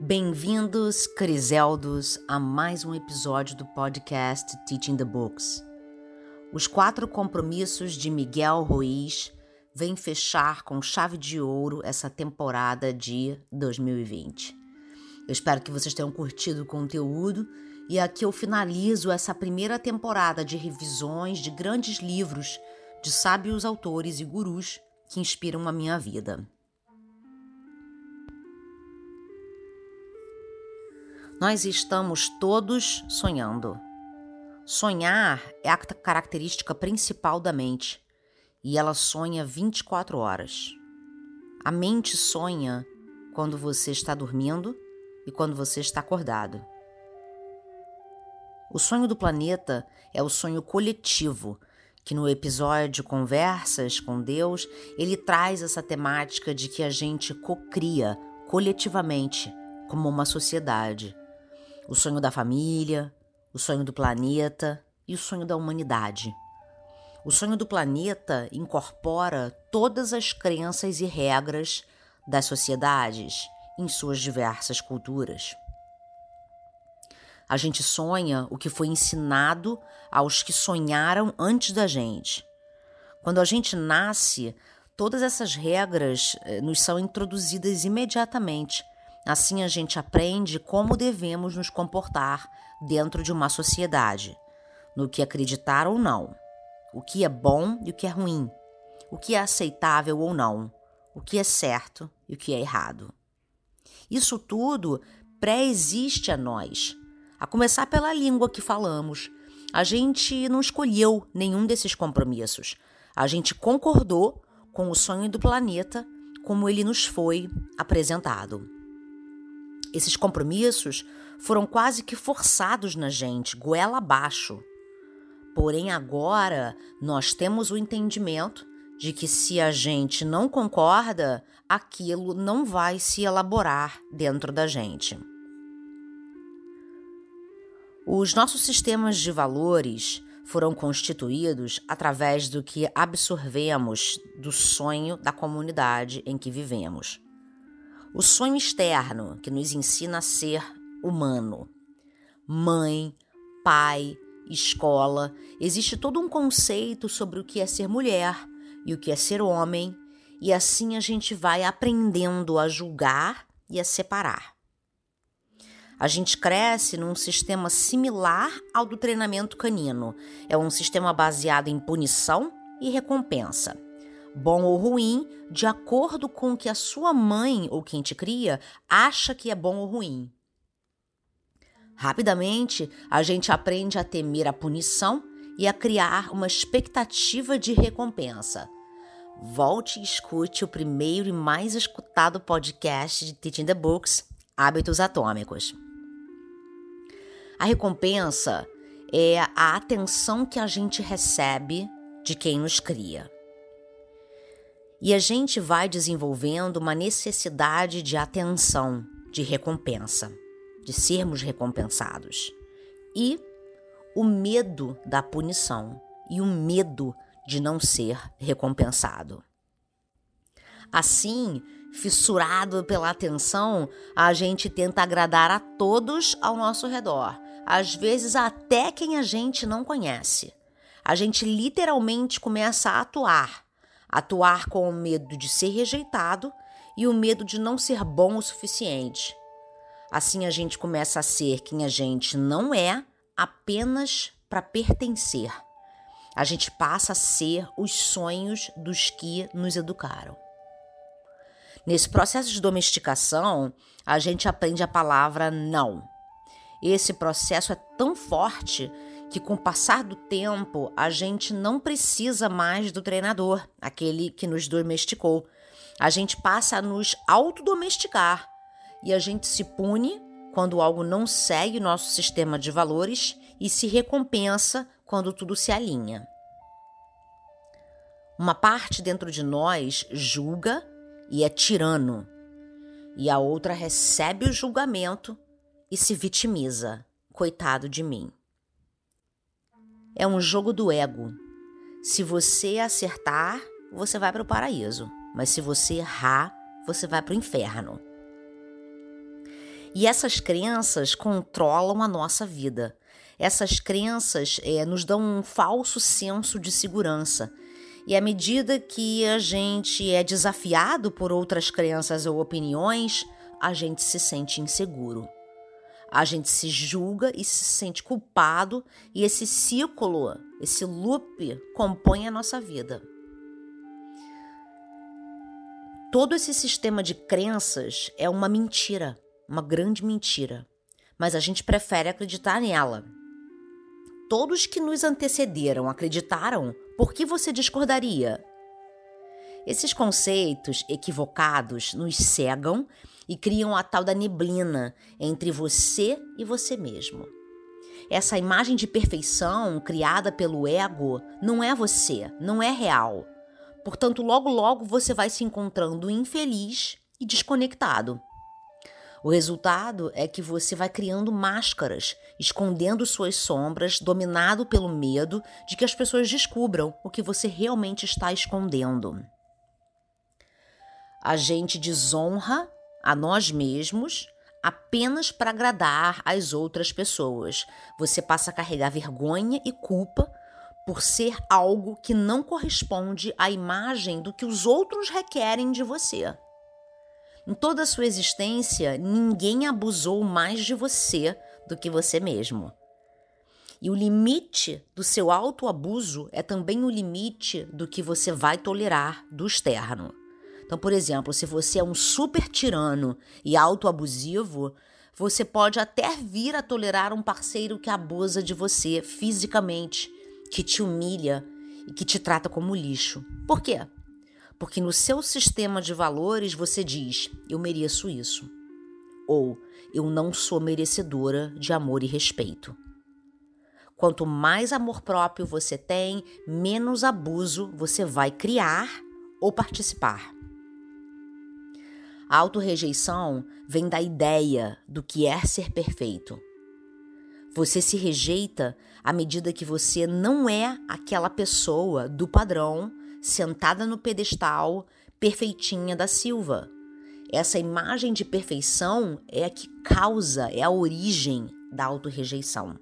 Bem-vindos, Criseldos, a mais um episódio do podcast Teaching the Books. Os quatro compromissos de Miguel Ruiz vêm fechar com chave de ouro essa temporada de 2020. Eu espero que vocês tenham curtido o conteúdo e aqui eu finalizo essa primeira temporada de revisões de grandes livros de sábios autores e gurus que inspiram a minha vida. Nós estamos todos sonhando. Sonhar é a característica principal da mente e ela sonha 24 horas. A mente sonha quando você está dormindo e quando você está acordado. O sonho do planeta é o sonho coletivo, que no episódio Conversas com Deus, ele traz essa temática de que a gente cocria coletivamente como uma sociedade o sonho da família, o sonho do planeta e o sonho da humanidade. O sonho do planeta incorpora todas as crenças e regras das sociedades em suas diversas culturas. A gente sonha o que foi ensinado aos que sonharam antes da gente. Quando a gente nasce, todas essas regras eh, nos são introduzidas imediatamente Assim a gente aprende como devemos nos comportar dentro de uma sociedade, no que acreditar ou não, o que é bom e o que é ruim, o que é aceitável ou não, o que é certo e o que é errado. Isso tudo pré-existe a nós, a começar pela língua que falamos. A gente não escolheu nenhum desses compromissos. A gente concordou com o sonho do planeta como ele nos foi apresentado. Esses compromissos foram quase que forçados na gente, goela abaixo. Porém, agora nós temos o entendimento de que se a gente não concorda, aquilo não vai se elaborar dentro da gente. Os nossos sistemas de valores foram constituídos através do que absorvemos do sonho da comunidade em que vivemos o sonho externo que nos ensina a ser humano. Mãe, pai, escola, existe todo um conceito sobre o que é ser mulher e o que é ser homem, e assim a gente vai aprendendo a julgar e a separar. A gente cresce num sistema similar ao do treinamento canino. É um sistema baseado em punição e recompensa bom ou ruim, de acordo com o que a sua mãe ou quem te cria acha que é bom ou ruim. Rapidamente, a gente aprende a temer a punição e a criar uma expectativa de recompensa. Volte e escute o primeiro e mais escutado podcast de Teaching the Books, Hábitos Atômicos. A recompensa é a atenção que a gente recebe de quem nos cria. E a gente vai desenvolvendo uma necessidade de atenção, de recompensa, de sermos recompensados. E o medo da punição e o medo de não ser recompensado. Assim, fissurado pela atenção, a gente tenta agradar a todos ao nosso redor, às vezes até quem a gente não conhece. A gente literalmente começa a atuar atuar com o medo de ser rejeitado e o medo de não ser bom o suficiente. Assim a gente começa a ser quem a gente não é apenas para pertencer. A gente passa a ser os sonhos dos que nos educaram. Nesse processo de domesticação, a gente aprende a palavra não. Esse processo é tão forte que com o passar do tempo a gente não precisa mais do treinador, aquele que nos domesticou. A gente passa a nos autodomesticar e a gente se pune quando algo não segue o nosso sistema de valores e se recompensa quando tudo se alinha. Uma parte dentro de nós julga e é tirano, e a outra recebe o julgamento e se vitimiza. Coitado de mim. É um jogo do ego. Se você acertar, você vai para o paraíso, mas se você errar, você vai para o inferno. E essas crenças controlam a nossa vida. Essas crenças é, nos dão um falso senso de segurança. E à medida que a gente é desafiado por outras crenças ou opiniões, a gente se sente inseguro. A gente se julga e se sente culpado, e esse ciclo, esse loop, compõe a nossa vida. Todo esse sistema de crenças é uma mentira, uma grande mentira, mas a gente prefere acreditar nela. Todos que nos antecederam acreditaram, por que você discordaria? Esses conceitos equivocados nos cegam e criam a tal da neblina entre você e você mesmo. Essa imagem de perfeição criada pelo ego não é você, não é real. Portanto, logo logo você vai se encontrando infeliz e desconectado. O resultado é que você vai criando máscaras, escondendo suas sombras, dominado pelo medo de que as pessoas descubram o que você realmente está escondendo. A gente desonra a nós mesmos apenas para agradar as outras pessoas. Você passa a carregar vergonha e culpa por ser algo que não corresponde à imagem do que os outros requerem de você. Em toda a sua existência, ninguém abusou mais de você do que você mesmo. E o limite do seu autoabuso é também o limite do que você vai tolerar do externo. Então, por exemplo, se você é um super tirano e autoabusivo, você pode até vir a tolerar um parceiro que abusa de você fisicamente, que te humilha e que te trata como lixo. Por quê? Porque no seu sistema de valores você diz: eu mereço isso. Ou eu não sou merecedora de amor e respeito. Quanto mais amor próprio você tem, menos abuso você vai criar ou participar. A autorrejeição vem da ideia do que é ser perfeito. Você se rejeita à medida que você não é aquela pessoa do padrão, sentada no pedestal, perfeitinha da Silva. Essa imagem de perfeição é a que causa, é a origem da autorrejeição.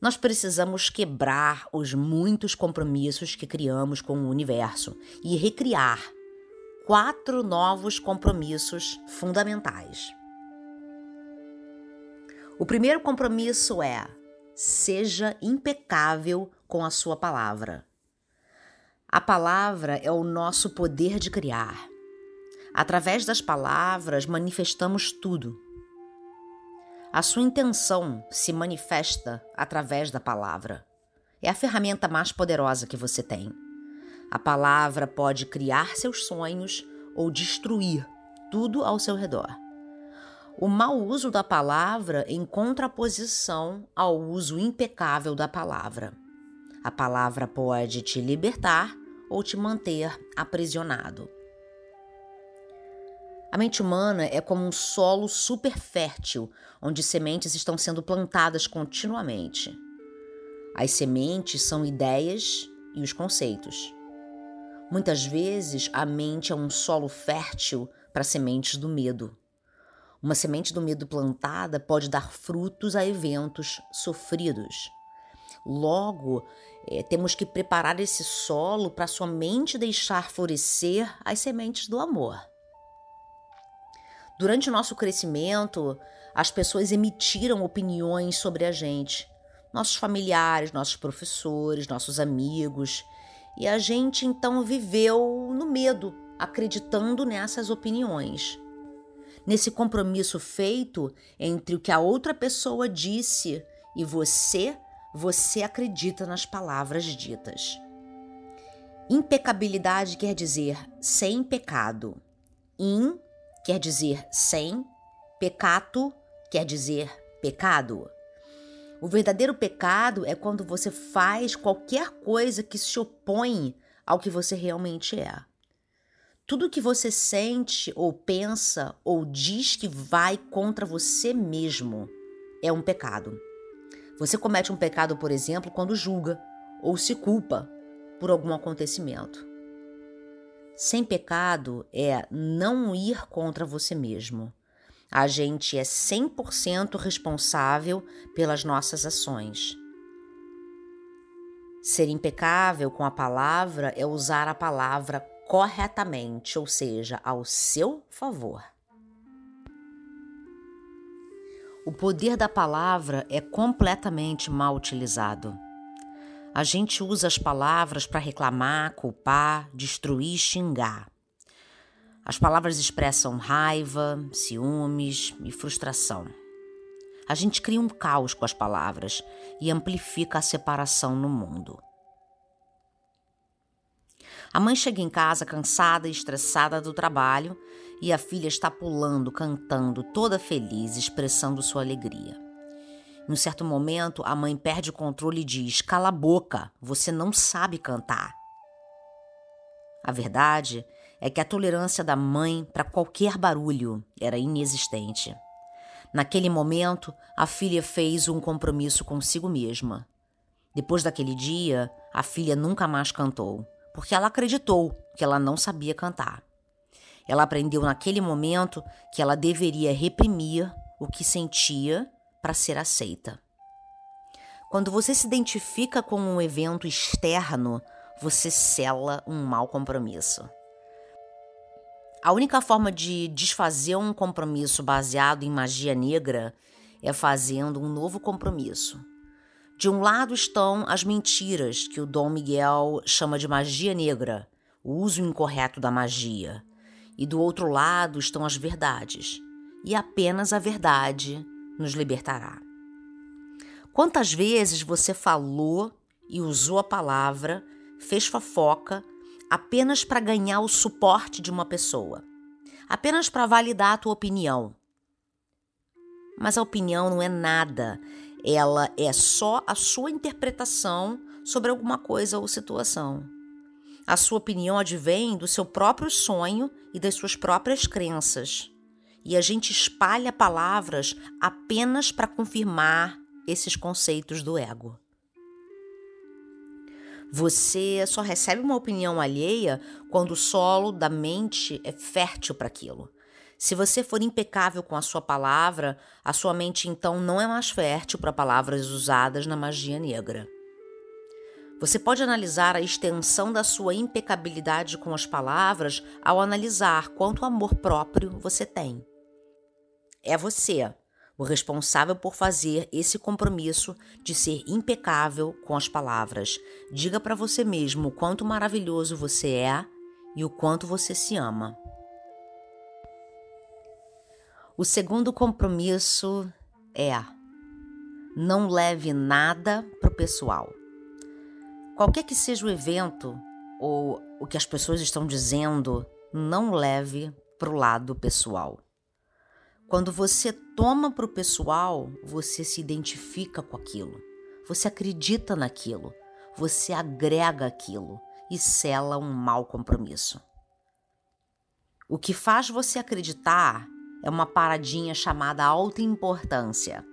Nós precisamos quebrar os muitos compromissos que criamos com o universo e recriar quatro novos compromissos fundamentais. O primeiro compromisso é: seja impecável com a sua palavra. A palavra é o nosso poder de criar. Através das palavras manifestamos tudo. A sua intenção se manifesta através da palavra. É a ferramenta mais poderosa que você tem. A palavra pode criar seus sonhos ou destruir tudo ao seu redor. O mau uso da palavra em contraposição ao uso impecável da palavra. A palavra pode te libertar ou te manter aprisionado. A mente humana é como um solo super fértil, onde sementes estão sendo plantadas continuamente. As sementes são ideias e os conceitos. Muitas vezes a mente é um solo fértil para sementes do medo. Uma semente do medo plantada pode dar frutos a eventos sofridos. Logo, é, temos que preparar esse solo para somente deixar florescer as sementes do amor. Durante o nosso crescimento, as pessoas emitiram opiniões sobre a gente, nossos familiares, nossos professores, nossos amigos, e a gente então viveu no medo, acreditando nessas opiniões. Nesse compromisso feito entre o que a outra pessoa disse e você, você acredita nas palavras ditas. Impecabilidade quer dizer sem pecado. In quer dizer sem, pecato quer dizer pecado. O verdadeiro pecado é quando você faz qualquer coisa que se opõe ao que você realmente é. Tudo que você sente ou pensa ou diz que vai contra você mesmo é um pecado. Você comete um pecado, por exemplo, quando julga ou se culpa por algum acontecimento. Sem pecado é não ir contra você mesmo. A gente é 100% responsável pelas nossas ações. Ser impecável com a palavra é usar a palavra corretamente, ou seja, ao seu favor. O poder da palavra é completamente mal utilizado. A gente usa as palavras para reclamar, culpar, destruir, xingar. As palavras expressam raiva, ciúmes e frustração. A gente cria um caos com as palavras e amplifica a separação no mundo. A mãe chega em casa cansada e estressada do trabalho e a filha está pulando, cantando, toda feliz, expressando sua alegria. Em um certo momento, a mãe perde o controle e diz: Cala a boca, você não sabe cantar. A verdade é que a tolerância da mãe para qualquer barulho era inexistente. Naquele momento, a filha fez um compromisso consigo mesma. Depois daquele dia, a filha nunca mais cantou porque ela acreditou que ela não sabia cantar. Ela aprendeu naquele momento que ela deveria reprimir o que sentia para ser aceita. Quando você se identifica com um evento externo, você sela um mau compromisso. A única forma de desfazer um compromisso baseado em magia negra é fazendo um novo compromisso, de um lado estão as mentiras, que o Dom Miguel chama de magia negra, o uso incorreto da magia. E do outro lado estão as verdades, e apenas a verdade nos libertará. Quantas vezes você falou e usou a palavra, fez fofoca, apenas para ganhar o suporte de uma pessoa, apenas para validar a tua opinião? Mas a opinião não é nada, ela é só a sua interpretação sobre alguma coisa ou situação. A sua opinião advém do seu próprio sonho e das suas próprias crenças. E a gente espalha palavras apenas para confirmar esses conceitos do ego. Você só recebe uma opinião alheia quando o solo da mente é fértil para aquilo. Se você for impecável com a sua palavra, a sua mente então não é mais fértil para palavras usadas na magia negra. Você pode analisar a extensão da sua impecabilidade com as palavras ao analisar quanto amor próprio você tem. É você o responsável por fazer esse compromisso de ser impecável com as palavras. Diga para você mesmo o quanto maravilhoso você é e o quanto você se ama. O segundo compromisso é: não leve nada para o pessoal. Qualquer que seja o evento ou o que as pessoas estão dizendo, não leve para o lado pessoal. Quando você toma para o pessoal, você se identifica com aquilo, você acredita naquilo, você agrega aquilo e sela um mau compromisso. O que faz você acreditar é uma paradinha chamada alta importância.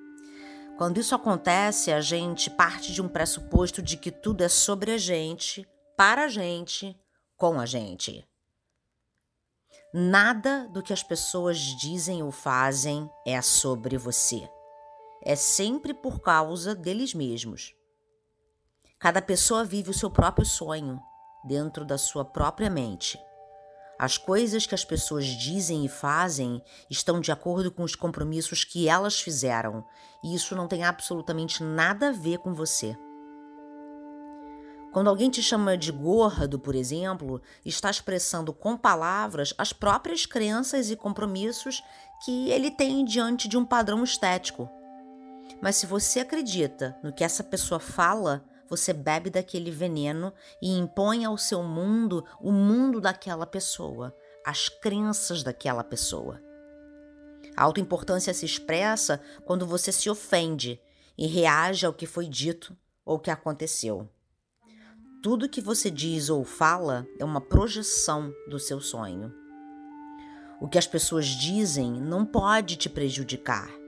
Quando isso acontece, a gente parte de um pressuposto de que tudo é sobre a gente, para a gente, com a gente. Nada do que as pessoas dizem ou fazem é sobre você. É sempre por causa deles mesmos. Cada pessoa vive o seu próprio sonho dentro da sua própria mente. As coisas que as pessoas dizem e fazem estão de acordo com os compromissos que elas fizeram, e isso não tem absolutamente nada a ver com você. Quando alguém te chama de gordo, por exemplo, está expressando com palavras as próprias crenças e compromissos que ele tem diante de um padrão estético. Mas se você acredita no que essa pessoa fala, você bebe daquele veneno e impõe ao seu mundo o mundo daquela pessoa, as crenças daquela pessoa. A autoimportância se expressa quando você se ofende e reage ao que foi dito ou que aconteceu. Tudo que você diz ou fala é uma projeção do seu sonho. O que as pessoas dizem não pode te prejudicar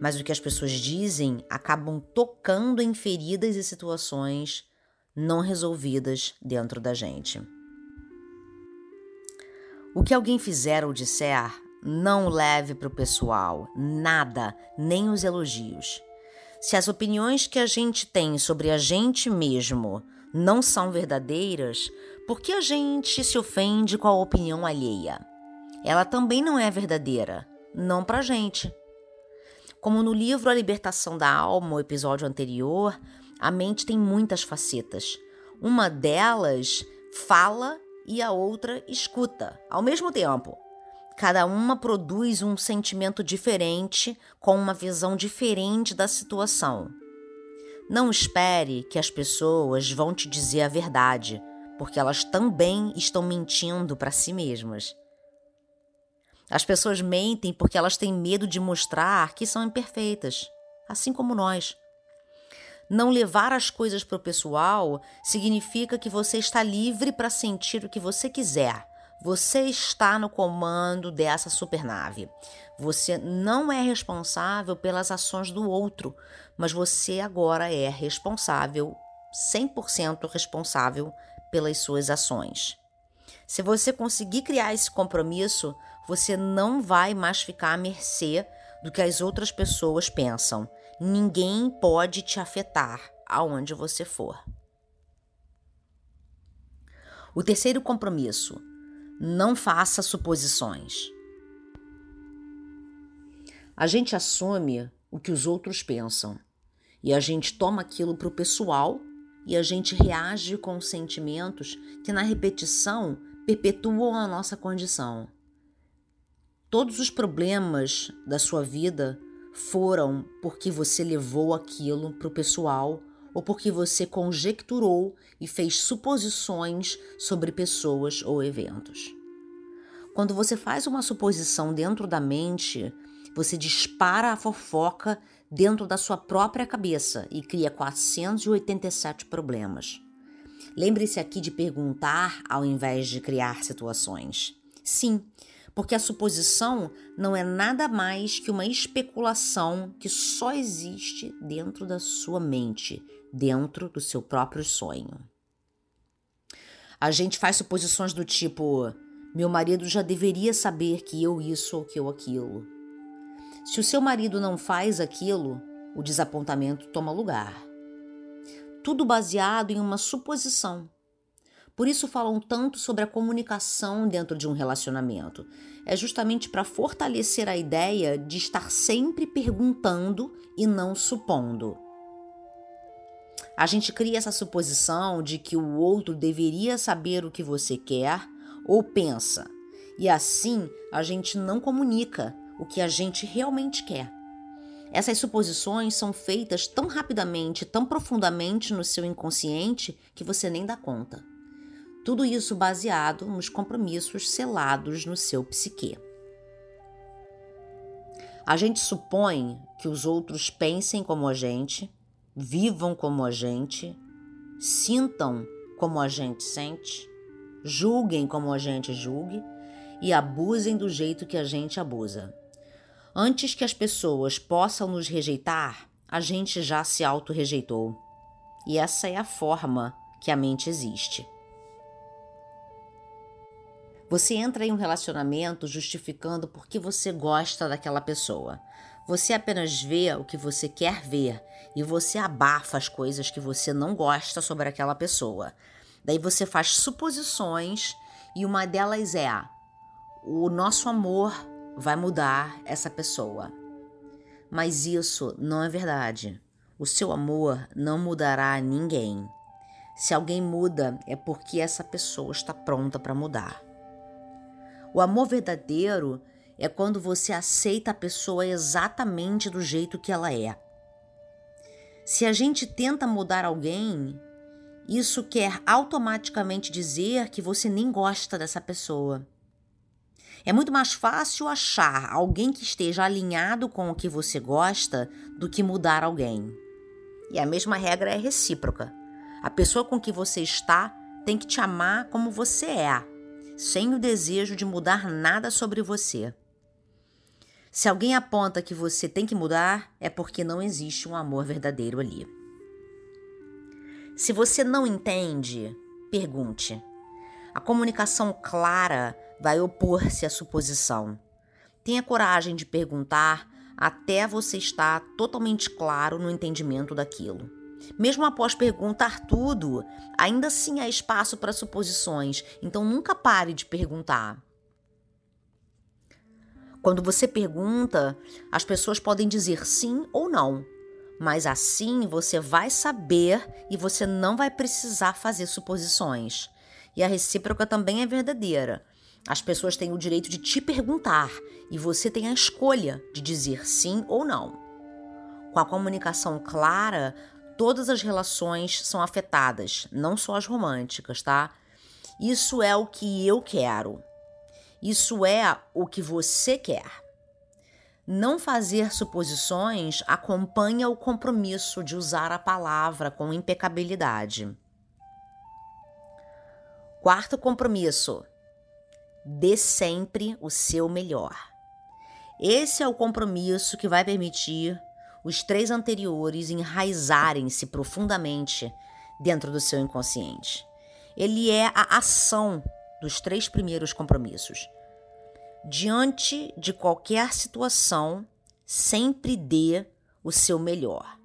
mas o que as pessoas dizem acabam tocando em feridas e situações não resolvidas dentro da gente. O que alguém fizer ou disser Não leve para o pessoal nada, nem os elogios. Se as opiniões que a gente tem sobre a gente mesmo não são verdadeiras, por que a gente se ofende com a opinião alheia? Ela também não é verdadeira, não para gente. Como no livro A Libertação da Alma, o episódio anterior, a mente tem muitas facetas. Uma delas fala e a outra escuta ao mesmo tempo. Cada uma produz um sentimento diferente, com uma visão diferente da situação. Não espere que as pessoas vão te dizer a verdade, porque elas também estão mentindo para si mesmas. As pessoas mentem porque elas têm medo de mostrar que são imperfeitas, assim como nós. Não levar as coisas para o pessoal significa que você está livre para sentir o que você quiser você está no comando dessa supernave. Você não é responsável pelas ações do outro, mas você agora é responsável, 100% responsável pelas suas ações. Se você conseguir criar esse compromisso, você não vai mais ficar à mercê do que as outras pessoas pensam. Ninguém pode te afetar aonde você for. O terceiro compromisso não faça suposições. A gente assume o que os outros pensam e a gente toma aquilo para o pessoal e a gente reage com sentimentos que, na repetição, perpetuam a nossa condição. Todos os problemas da sua vida foram porque você levou aquilo para o pessoal ou porque você conjecturou e fez suposições sobre pessoas ou eventos. Quando você faz uma suposição dentro da mente, você dispara a fofoca dentro da sua própria cabeça e cria 487 problemas. Lembre-se aqui de perguntar ao invés de criar situações. Sim, porque a suposição não é nada mais que uma especulação que só existe dentro da sua mente, dentro do seu próprio sonho. A gente faz suposições do tipo: meu marido já deveria saber que eu isso ou que eu aquilo. Se o seu marido não faz aquilo, o desapontamento toma lugar. Tudo baseado em uma suposição. Por isso falam tanto sobre a comunicação dentro de um relacionamento. É justamente para fortalecer a ideia de estar sempre perguntando e não supondo. A gente cria essa suposição de que o outro deveria saber o que você quer ou pensa, e assim a gente não comunica o que a gente realmente quer. Essas suposições são feitas tão rapidamente, tão profundamente no seu inconsciente que você nem dá conta. Tudo isso baseado nos compromissos selados no seu psique. A gente supõe que os outros pensem como a gente, vivam como a gente, sintam como a gente sente, julguem como a gente julgue e abusem do jeito que a gente abusa. Antes que as pessoas possam nos rejeitar, a gente já se auto-rejeitou. E essa é a forma que a mente existe. Você entra em um relacionamento justificando porque você gosta daquela pessoa. Você apenas vê o que você quer ver e você abafa as coisas que você não gosta sobre aquela pessoa. Daí você faz suposições e uma delas é: o nosso amor vai mudar essa pessoa. Mas isso não é verdade. O seu amor não mudará ninguém. Se alguém muda, é porque essa pessoa está pronta para mudar. O amor verdadeiro é quando você aceita a pessoa exatamente do jeito que ela é. Se a gente tenta mudar alguém, isso quer automaticamente dizer que você nem gosta dessa pessoa. É muito mais fácil achar alguém que esteja alinhado com o que você gosta do que mudar alguém. E a mesma regra é recíproca. A pessoa com que você está tem que te amar como você é, sem o desejo de mudar nada sobre você. Se alguém aponta que você tem que mudar, é porque não existe um amor verdadeiro ali. Se você não entende, pergunte. A comunicação clara vai opor-se à suposição. Tenha coragem de perguntar até você estar totalmente claro no entendimento daquilo. Mesmo após perguntar tudo, ainda assim há espaço para suposições, então nunca pare de perguntar. Quando você pergunta, as pessoas podem dizer sim ou não, mas assim você vai saber e você não vai precisar fazer suposições. E a recíproca também é verdadeira. As pessoas têm o direito de te perguntar e você tem a escolha de dizer sim ou não. Com a comunicação clara, todas as relações são afetadas, não só as românticas, tá? Isso é o que eu quero. Isso é o que você quer. Não fazer suposições acompanha o compromisso de usar a palavra com impecabilidade. Quarto compromisso: dê sempre o seu melhor. Esse é o compromisso que vai permitir os três anteriores enraizarem-se profundamente dentro do seu inconsciente. Ele é a ação dos três primeiros compromissos. Diante de qualquer situação, sempre dê o seu melhor.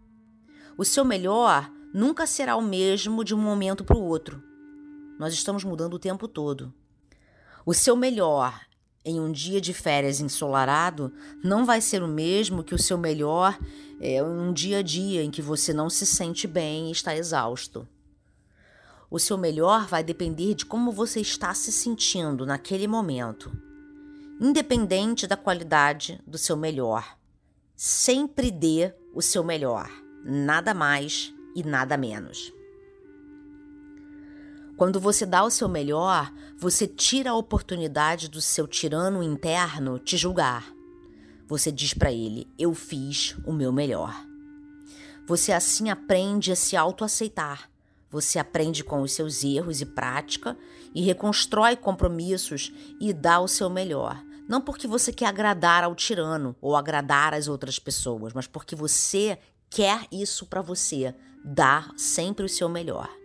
O seu melhor nunca será o mesmo de um momento para o outro. Nós estamos mudando o tempo todo. O seu melhor em um dia de férias ensolarado não vai ser o mesmo que o seu melhor é, um dia a dia em que você não se sente bem e está exausto. O seu melhor vai depender de como você está se sentindo naquele momento, independente da qualidade do seu melhor. Sempre dê o seu melhor, nada mais e nada menos. Quando você dá o seu melhor, você tira a oportunidade do seu tirano interno te julgar. Você diz para ele: Eu fiz o meu melhor. Você assim aprende a se autoaceitar. Você aprende com os seus erros e prática e reconstrói compromissos e dá o seu melhor. Não porque você quer agradar ao tirano ou agradar as outras pessoas, mas porque você quer isso para você. Dar sempre o seu melhor.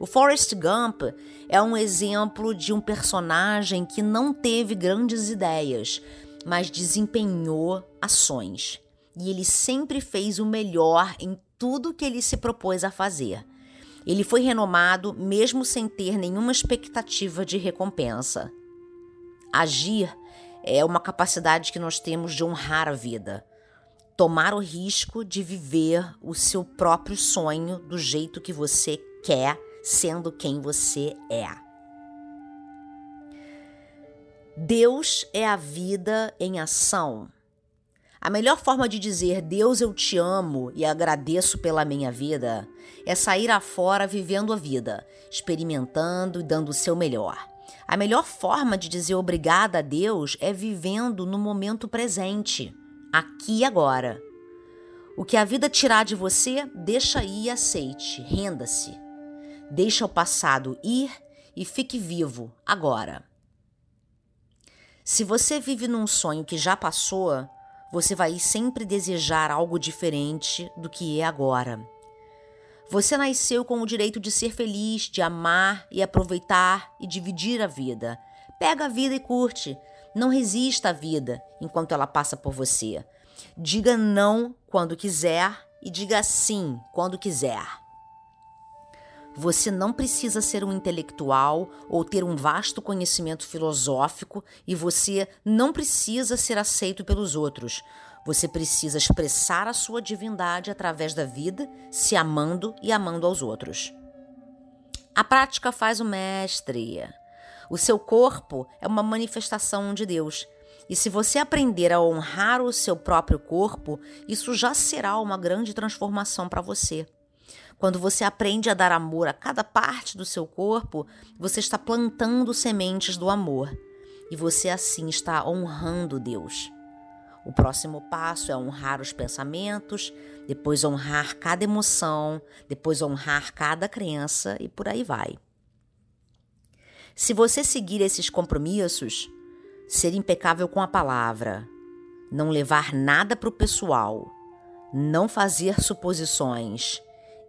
O Forrest Gump é um exemplo de um personagem que não teve grandes ideias, mas desempenhou ações. E ele sempre fez o melhor em tudo que ele se propôs a fazer. Ele foi renomado mesmo sem ter nenhuma expectativa de recompensa. Agir é uma capacidade que nós temos de honrar a vida. Tomar o risco de viver o seu próprio sonho do jeito que você quer sendo quem você é. Deus é a vida em ação. A melhor forma de dizer Deus eu te amo e agradeço pela minha vida é sair afora vivendo a vida, experimentando e dando o seu melhor. A melhor forma de dizer obrigada a Deus é vivendo no momento presente, aqui e agora. O que a vida tirar de você, deixa aí e aceite, renda-se. Deixa o passado ir e fique vivo agora. Se você vive num sonho que já passou, você vai sempre desejar algo diferente do que é agora. Você nasceu com o direito de ser feliz, de amar e aproveitar e dividir a vida. Pega a vida e curte. Não resista à vida enquanto ela passa por você. Diga não quando quiser e diga sim quando quiser. Você não precisa ser um intelectual ou ter um vasto conhecimento filosófico e você não precisa ser aceito pelos outros. Você precisa expressar a sua divindade através da vida, se amando e amando aos outros. A prática faz o mestre. O seu corpo é uma manifestação de Deus. E se você aprender a honrar o seu próprio corpo, isso já será uma grande transformação para você. Quando você aprende a dar amor a cada parte do seu corpo, você está plantando sementes do amor e você assim está honrando Deus. O próximo passo é honrar os pensamentos, depois honrar cada emoção, depois honrar cada crença e por aí vai. Se você seguir esses compromissos, ser impecável com a palavra, não levar nada para o pessoal, não fazer suposições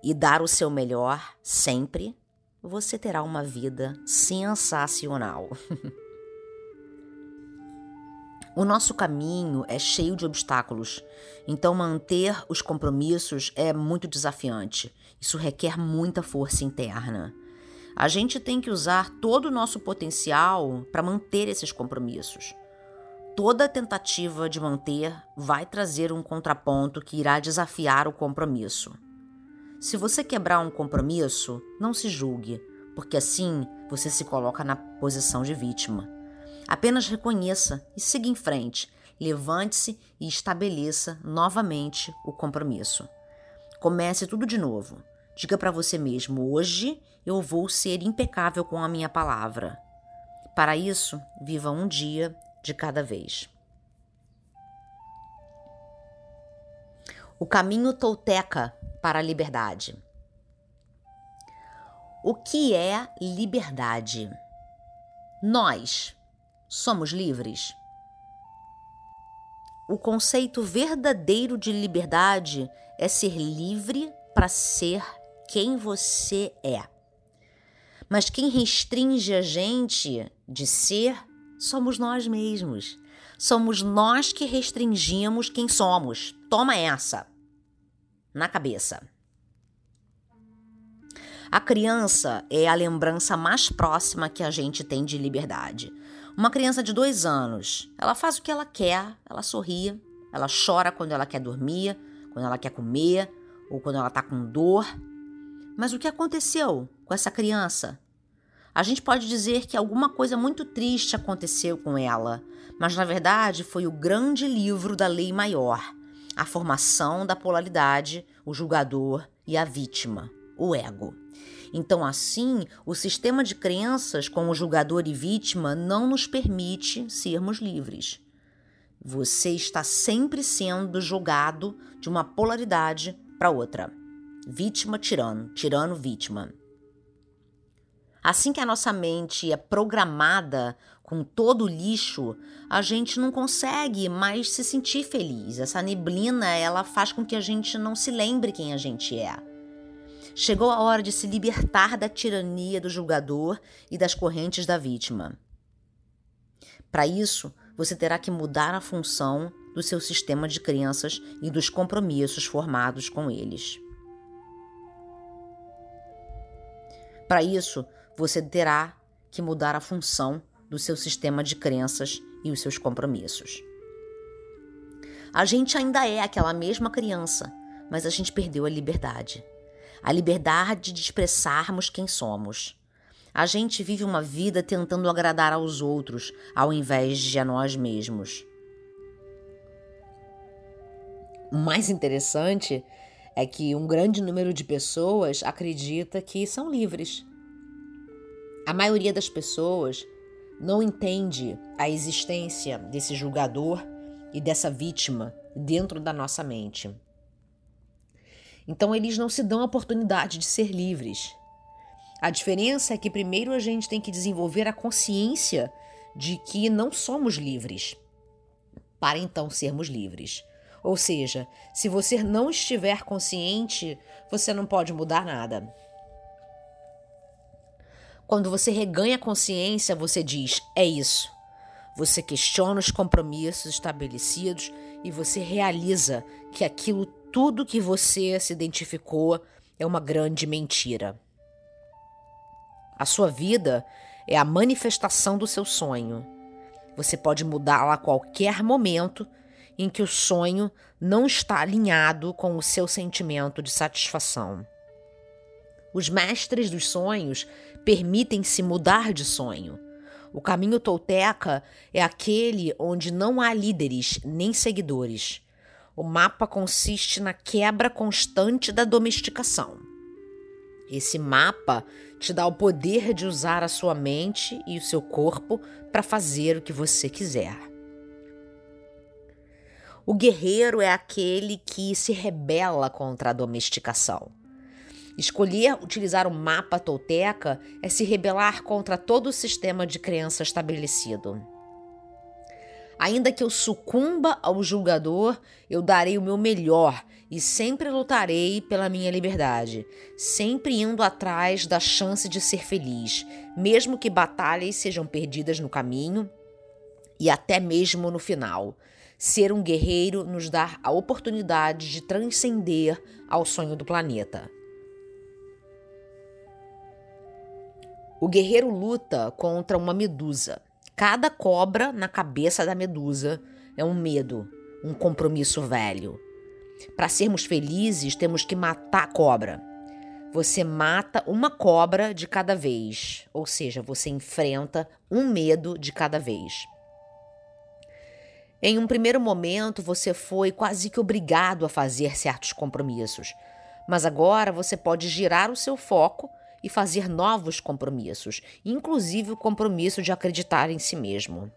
e dar o seu melhor sempre, você terá uma vida sensacional. O nosso caminho é cheio de obstáculos, então manter os compromissos é muito desafiante. Isso requer muita força interna. A gente tem que usar todo o nosso potencial para manter esses compromissos. Toda tentativa de manter vai trazer um contraponto que irá desafiar o compromisso. Se você quebrar um compromisso, não se julgue, porque assim você se coloca na posição de vítima. Apenas reconheça e siga em frente, levante-se e estabeleça novamente o compromisso. Comece tudo de novo. Diga para você mesmo: hoje eu vou ser impecável com a minha palavra. Para isso, viva um dia de cada vez. O caminho tolteca para a liberdade. O que é liberdade? Nós somos livres? O conceito verdadeiro de liberdade é ser livre para ser quem você é. Mas quem restringe a gente de ser somos nós mesmos. Somos nós que restringimos quem somos. Toma essa. Na cabeça. A criança é a lembrança mais próxima que a gente tem de liberdade. Uma criança de dois anos, ela faz o que ela quer, ela sorri, ela chora quando ela quer dormir, quando ela quer comer ou quando ela está com dor. Mas o que aconteceu com essa criança? A gente pode dizer que alguma coisa muito triste aconteceu com ela, mas na verdade foi o grande livro da lei maior, a formação da polaridade, o julgador e a vítima, o ego. Então, assim, o sistema de crenças com o julgador e vítima não nos permite sermos livres. Você está sempre sendo julgado de uma polaridade para outra. Vítima, tirano, tirano, vítima. Assim que a nossa mente é programada com todo o lixo, a gente não consegue mais se sentir feliz. Essa neblina, ela faz com que a gente não se lembre quem a gente é. Chegou a hora de se libertar da tirania do julgador e das correntes da vítima. Para isso, você terá que mudar a função do seu sistema de crenças e dos compromissos formados com eles. Para isso, você terá que mudar a função do seu sistema de crenças e os seus compromissos. A gente ainda é aquela mesma criança, mas a gente perdeu a liberdade. A liberdade de expressarmos quem somos. A gente vive uma vida tentando agradar aos outros, ao invés de a nós mesmos. O mais interessante é que um grande número de pessoas acredita que são livres. A maioria das pessoas não entende a existência desse julgador e dessa vítima dentro da nossa mente. Então eles não se dão a oportunidade de ser livres. A diferença é que primeiro a gente tem que desenvolver a consciência de que não somos livres, para então sermos livres. Ou seja, se você não estiver consciente, você não pode mudar nada. Quando você reganha a consciência, você diz: é isso. Você questiona os compromissos estabelecidos e você realiza que aquilo tudo que você se identificou é uma grande mentira. A sua vida é a manifestação do seu sonho. Você pode mudá-la a qualquer momento em que o sonho não está alinhado com o seu sentimento de satisfação. Os mestres dos sonhos permitem-se mudar de sonho. O caminho tolteca é aquele onde não há líderes nem seguidores. O mapa consiste na quebra constante da domesticação. Esse mapa te dá o poder de usar a sua mente e o seu corpo para fazer o que você quiser. O guerreiro é aquele que se rebela contra a domesticação. Escolher utilizar o mapa tolteca é se rebelar contra todo o sistema de crença estabelecido. Ainda que eu sucumba ao julgador, eu darei o meu melhor e sempre lutarei pela minha liberdade, sempre indo atrás da chance de ser feliz, mesmo que batalhas sejam perdidas no caminho e até mesmo no final. Ser um guerreiro nos dá a oportunidade de transcender ao sonho do planeta. O guerreiro luta contra uma medusa. Cada cobra na cabeça da medusa é um medo, um compromisso velho. Para sermos felizes, temos que matar a cobra. Você mata uma cobra de cada vez, ou seja, você enfrenta um medo de cada vez. Em um primeiro momento, você foi quase que obrigado a fazer certos compromissos, mas agora você pode girar o seu foco e fazer novos compromissos, inclusive o compromisso de acreditar em si mesmo.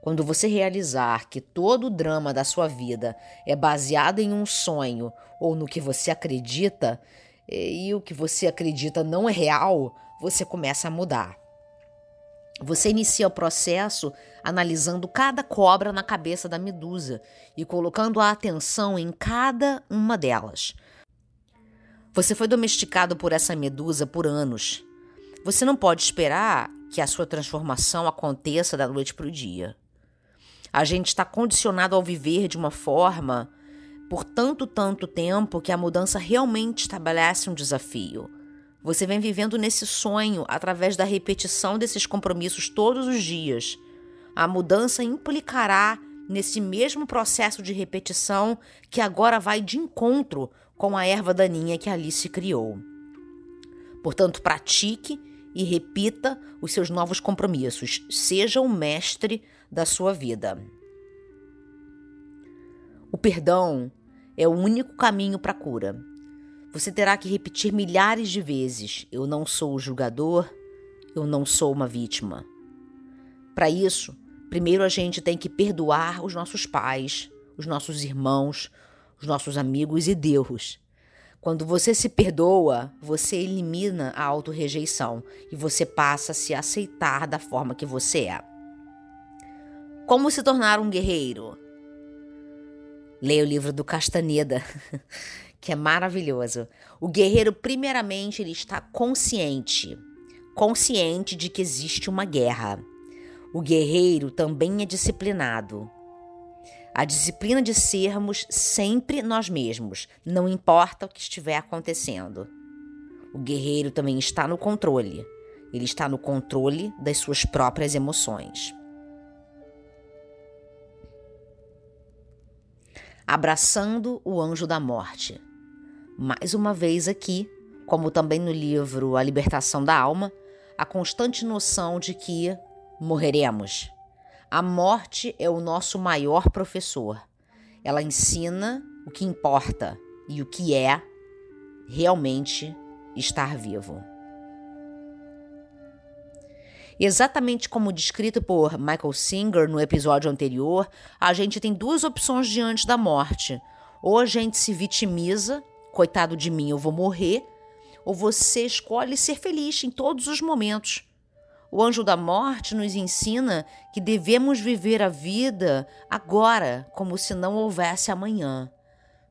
Quando você realizar que todo o drama da sua vida é baseado em um sonho ou no que você acredita, e o que você acredita não é real, você começa a mudar. Você inicia o processo analisando cada cobra na cabeça da medusa e colocando a atenção em cada uma delas. Você foi domesticado por essa medusa por anos. Você não pode esperar que a sua transformação aconteça da noite para o dia. A gente está condicionado ao viver de uma forma por tanto, tanto tempo que a mudança realmente estabelece um desafio. Você vem vivendo nesse sonho através da repetição desses compromissos todos os dias. A mudança implicará nesse mesmo processo de repetição que agora vai de encontro com a erva daninha que ali se criou. Portanto, pratique e repita os seus novos compromissos. Seja o mestre da sua vida. O perdão é o único caminho para a cura. Você terá que repetir milhares de vezes: Eu não sou o julgador, eu não sou uma vítima. Para isso, primeiro a gente tem que perdoar os nossos pais, os nossos irmãos, os nossos amigos e Deus. Quando você se perdoa, você elimina a autorrejeição e você passa a se aceitar da forma que você é. Como se tornar um guerreiro? Leia o livro do Castaneda, que é maravilhoso. O guerreiro, primeiramente, ele está consciente, consciente de que existe uma guerra. O guerreiro também é disciplinado. A disciplina de sermos sempre nós mesmos, não importa o que estiver acontecendo. O guerreiro também está no controle. Ele está no controle das suas próprias emoções. abraçando o anjo da morte. Mais uma vez aqui, como também no livro A Libertação da Alma, a constante noção de que morreremos. A morte é o nosso maior professor. Ela ensina o que importa e o que é realmente estar vivo. Exatamente como descrito por Michael Singer no episódio anterior, a gente tem duas opções diante da morte. Ou a gente se vitimiza, coitado de mim, eu vou morrer, ou você escolhe ser feliz em todos os momentos. O anjo da morte nos ensina que devemos viver a vida agora, como se não houvesse amanhã.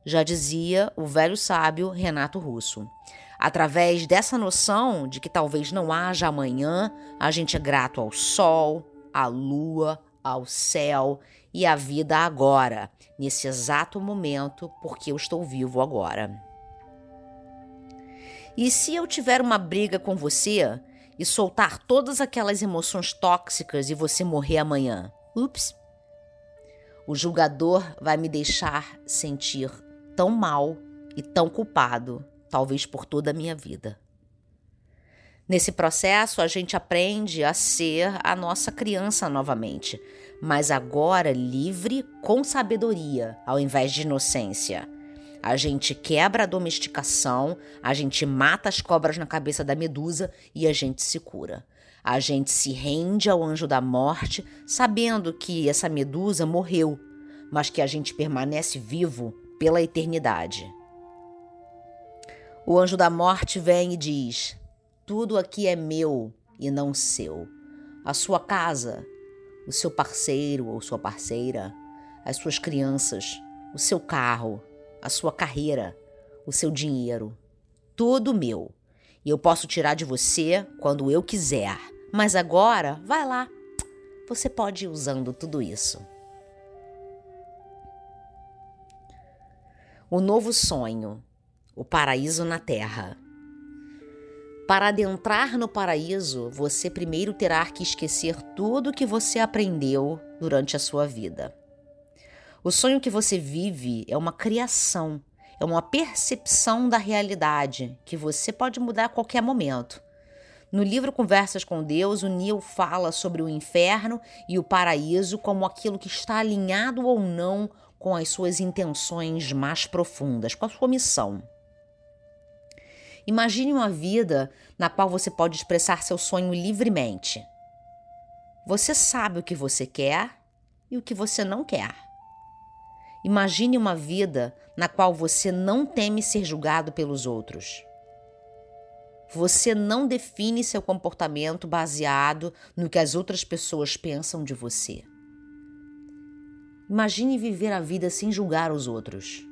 Já dizia o velho sábio Renato Russo. Através dessa noção de que talvez não haja amanhã, a gente é grato ao sol, à lua, ao céu e à vida agora, nesse exato momento, porque eu estou vivo agora. E se eu tiver uma briga com você e soltar todas aquelas emoções tóxicas e você morrer amanhã? Ups! O julgador vai me deixar sentir tão mal e tão culpado talvez por toda a minha vida. Nesse processo, a gente aprende a ser a nossa criança novamente, mas agora livre com sabedoria, ao invés de inocência. A gente quebra a domesticação, a gente mata as cobras na cabeça da medusa e a gente se cura. A gente se rende ao anjo da morte, sabendo que essa medusa morreu, mas que a gente permanece vivo pela eternidade. O anjo da morte vem e diz: Tudo aqui é meu e não seu. A sua casa, o seu parceiro ou sua parceira, as suas crianças, o seu carro, a sua carreira, o seu dinheiro. Tudo meu. E eu posso tirar de você quando eu quiser. Mas agora, vai lá. você pode ir usando tudo isso. O novo sonho, o paraíso na terra. Para adentrar no paraíso, você primeiro terá que esquecer tudo o que você aprendeu durante a sua vida. O sonho que você vive é uma criação, é uma percepção da realidade que você pode mudar a qualquer momento. No livro Conversas com Deus, o Neil fala sobre o inferno e o paraíso como aquilo que está alinhado ou não com as suas intenções mais profundas, com a sua missão. Imagine uma vida na qual você pode expressar seu sonho livremente. Você sabe o que você quer e o que você não quer. Imagine uma vida na qual você não teme ser julgado pelos outros. Você não define seu comportamento baseado no que as outras pessoas pensam de você. Imagine viver a vida sem julgar os outros.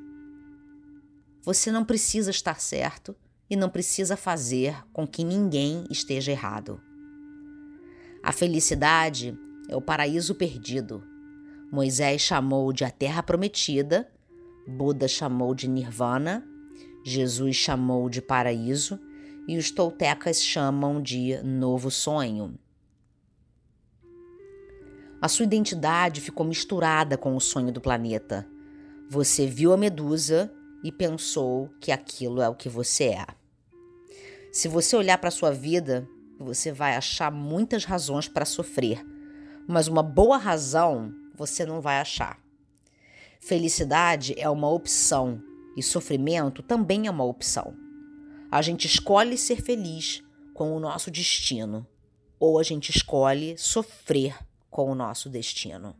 Você não precisa estar certo e não precisa fazer com que ninguém esteja errado. A felicidade é o paraíso perdido. Moisés chamou de a terra prometida, Buda chamou de nirvana, Jesus chamou de paraíso e os toltecas chamam de novo sonho. A sua identidade ficou misturada com o sonho do planeta. Você viu a medusa e pensou que aquilo é o que você é. Se você olhar para sua vida, você vai achar muitas razões para sofrer, mas uma boa razão você não vai achar. Felicidade é uma opção e sofrimento também é uma opção. A gente escolhe ser feliz com o nosso destino, ou a gente escolhe sofrer com o nosso destino.